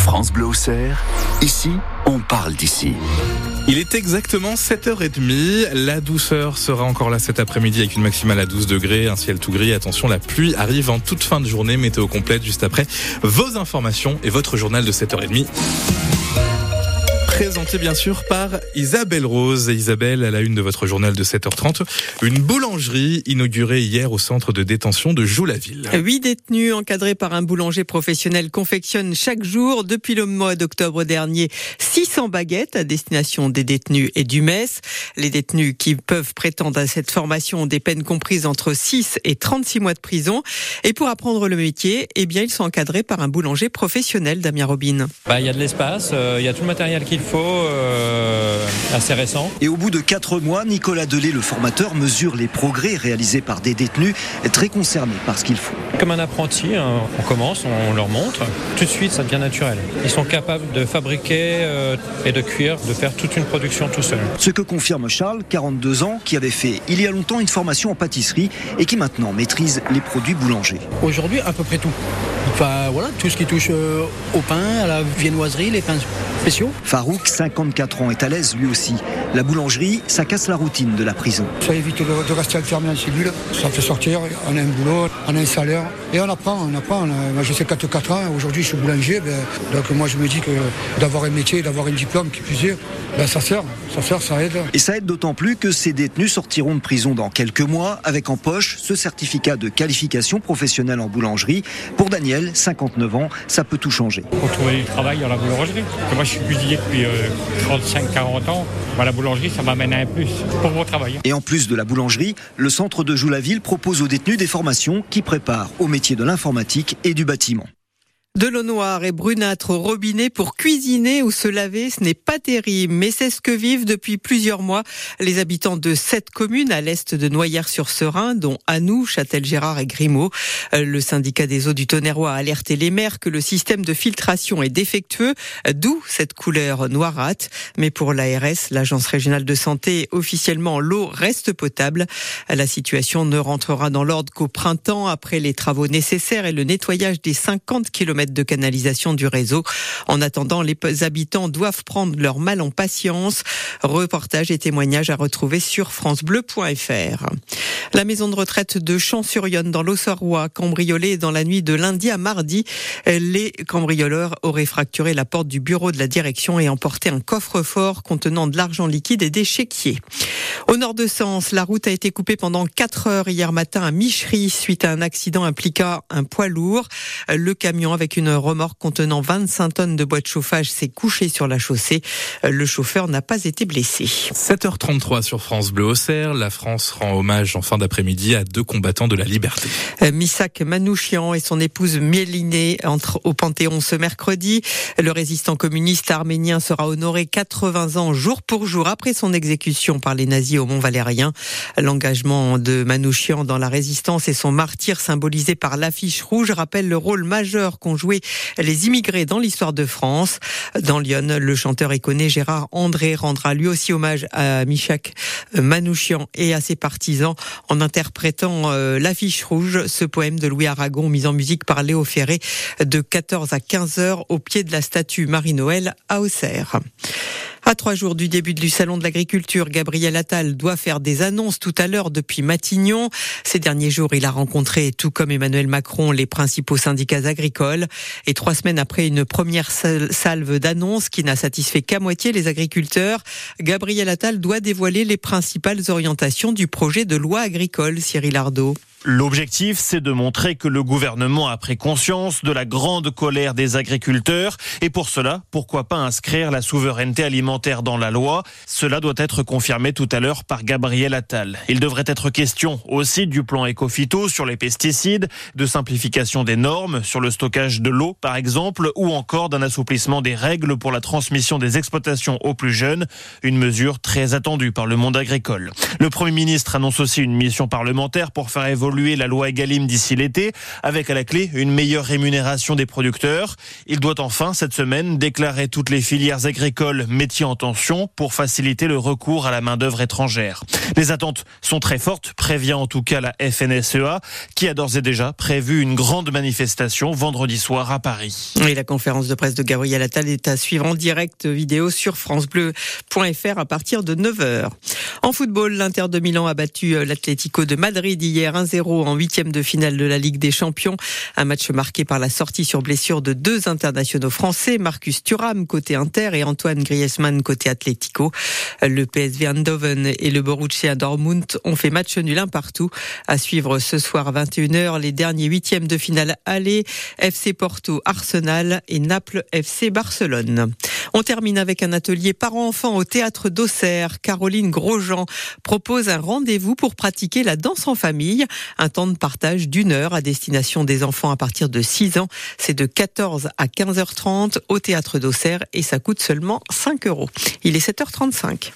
France Bleu ici, on parle d'ici. Il est exactement 7h30. La douceur sera encore là cet après-midi avec une maximale à 12 degrés, un ciel tout gris. Attention, la pluie arrive en toute fin de journée. Météo complète juste après vos informations et votre journal de 7h30 présenté bien sûr par Isabelle Rose. Isabelle, à la une de votre journal de 7h30, une boulangerie inaugurée hier au centre de détention de Joux-la-Ville. Huit détenus encadrés par un boulanger professionnel confectionnent chaque jour, depuis le mois d'octobre dernier, 600 baguettes à destination des détenus et du MES. Les détenus qui peuvent prétendre à cette formation ont des peines comprises entre 6 et 36 mois de prison. Et pour apprendre le métier, eh bien, ils sont encadrés par un boulanger professionnel, Damien Robin. Bah, il y a de l'espace, euh, il y a tout le matériel qu'il faut euh, assez récent. Et au bout de quatre mois, Nicolas Delay, le formateur, mesure les progrès réalisés par des détenus très concernés par ce qu'ils font. Comme un apprenti, hein, on commence, on leur montre, tout de suite ça devient naturel. Ils sont capables de fabriquer euh, et de cuire, de faire toute une production tout seul. Ce que confirme Charles, 42 ans, qui avait fait il y a longtemps une formation en pâtisserie et qui maintenant maîtrise les produits boulangers. Aujourd'hui, à peu près tout. Enfin, voilà, tout ce qui touche euh, au pain, à la viennoiserie, les pains spéciaux. Farouk, 54 ans, est à l'aise lui aussi. La boulangerie, ça casse la routine de la prison. Ça évite de, rester enfermé en cellule. Ça fait sortir, on a un boulot, on a un salaire. Et on apprend, on apprend. moi, j'ai 54 ans, aujourd'hui, je suis boulanger. Ben, donc, moi, je me dis que d'avoir un métier, d'avoir un diplôme qui puisse ben, ça sert, ça sert, ça aide. Et ça aide d'autant plus que ces détenus sortiront de prison dans quelques mois avec en poche ce certificat de qualification professionnelle en boulangerie. Pour Daniel, 59 ans, ça peut tout changer. Pour trouver du travail dans la boulangerie. Moi, je suis cuisinier depuis 35-40 euh, ans. la boulangerie, ça m'amène un plus pour mon travail. Et en plus de la boulangerie, le centre de Joux-la-Ville propose aux détenus des formations qui préparent au métier de l'informatique et du bâtiment. De l'eau noire et brunâtre au robinet pour cuisiner ou se laver, ce n'est pas terrible, mais c'est ce que vivent depuis plusieurs mois les habitants de sept communes à l'est de Noyères-sur-Serein, dont Anou, Châtel-Gérard et Grimaud. Euh, le syndicat des eaux du Tonnerrois a alerté les maires que le système de filtration est défectueux, d'où cette couleur noirâtre. Mais pour l'ARS, l'Agence régionale de santé, officiellement, l'eau reste potable. La situation ne rentrera dans l'ordre qu'au printemps, après les travaux nécessaires et le nettoyage des 50 km de canalisation du réseau. En attendant, les habitants doivent prendre leur mal en patience. Reportage et témoignages à retrouver sur francebleu.fr. La maison de retraite de Champs-sur-Yonne dans l'Auxerrois, cambriolée dans la nuit de lundi à mardi. Les cambrioleurs auraient fracturé la porte du bureau de la direction et emporté un coffre-fort contenant de l'argent liquide et des chéquiers. Au nord de Sens, la route a été coupée pendant 4 heures hier matin à Michery suite à un accident impliquant un poids lourd. Le camion avec une remorque contenant 25 tonnes de bois de chauffage s'est couché sur la chaussée. Le chauffeur n'a pas été blessé. 7h33 sur France Bleu Auxerre. La France rend hommage en fin d'après-midi à deux combattants de la liberté. Misak Manouchian et son épouse Mieline entrent au Panthéon ce mercredi. Le résistant communiste arménien sera honoré 80 ans jour pour jour après son exécution par les nazis au Mont Valérien. L'engagement de Manouchian dans la résistance et son martyr symbolisé par l'affiche rouge rappelle le rôle majeur qu'ont joué les immigrés dans l'histoire de France. Dans Lyon, le chanteur éconné Gérard André rendra lui aussi hommage à Michak Manouchian et à ses partisans en interprétant euh, l'affiche rouge, ce poème de Louis Aragon mis en musique par Léo Ferré de 14 à 15 heures au pied de la statue Marie-Noël à Auxerre. À trois jours du début du salon de l'agriculture, Gabriel Attal doit faire des annonces tout à l'heure depuis Matignon. Ces derniers jours, il a rencontré, tout comme Emmanuel Macron, les principaux syndicats agricoles. Et trois semaines après une première salve d'annonces qui n'a satisfait qu'à moitié les agriculteurs, Gabriel Attal doit dévoiler les principales orientations du projet de loi agricole, Cyril Ardo. L'objectif, c'est de montrer que le gouvernement a pris conscience de la grande colère des agriculteurs et pour cela, pourquoi pas inscrire la souveraineté alimentaire dans la loi? Cela doit être confirmé tout à l'heure par Gabriel Attal. Il devrait être question aussi du plan Ecofito sur les pesticides, de simplification des normes sur le stockage de l'eau par exemple ou encore d'un assouplissement des règles pour la transmission des exploitations aux plus jeunes, une mesure très attendue par le monde agricole. Le Premier ministre annonce aussi une mission parlementaire pour faire évoluer évoluer la loi Egalim d'ici l'été, avec à la clé une meilleure rémunération des producteurs. Il doit enfin, cette semaine, déclarer toutes les filières agricoles métiers en tension pour faciliter le recours à la main-d'œuvre étrangère. Les attentes sont très fortes, prévient en tout cas la FNSEA, qui a d'ores et déjà prévu une grande manifestation vendredi soir à Paris. Et la conférence de presse de Gabriel Attal est à suivre en direct vidéo sur francebleu.fr à partir de 9h. En football, l'Inter de Milan a battu euh, l'Atlético de Madrid hier 1-0 en huitième de finale de la Ligue des Champions. Un match marqué par la sortie sur blessure de deux internationaux français, Marcus Thuram côté Inter et Antoine Griezmann côté Atlético. Le PSV Eindhoven et le Borussia Dortmund ont fait match nul un partout. À suivre ce soir à 21h les derniers huitièmes de finale aller, FC Porto Arsenal et Naples FC Barcelone. On termine avec un atelier parents-enfants au théâtre d'Auxerre. Caroline Grosjean propose un rendez-vous pour pratiquer la danse en famille. Un temps de partage d'une heure à destination des enfants à partir de 6 ans. C'est de 14 à 15h30 au théâtre d'Auxerre et ça coûte seulement 5 euros. Il est 7h35.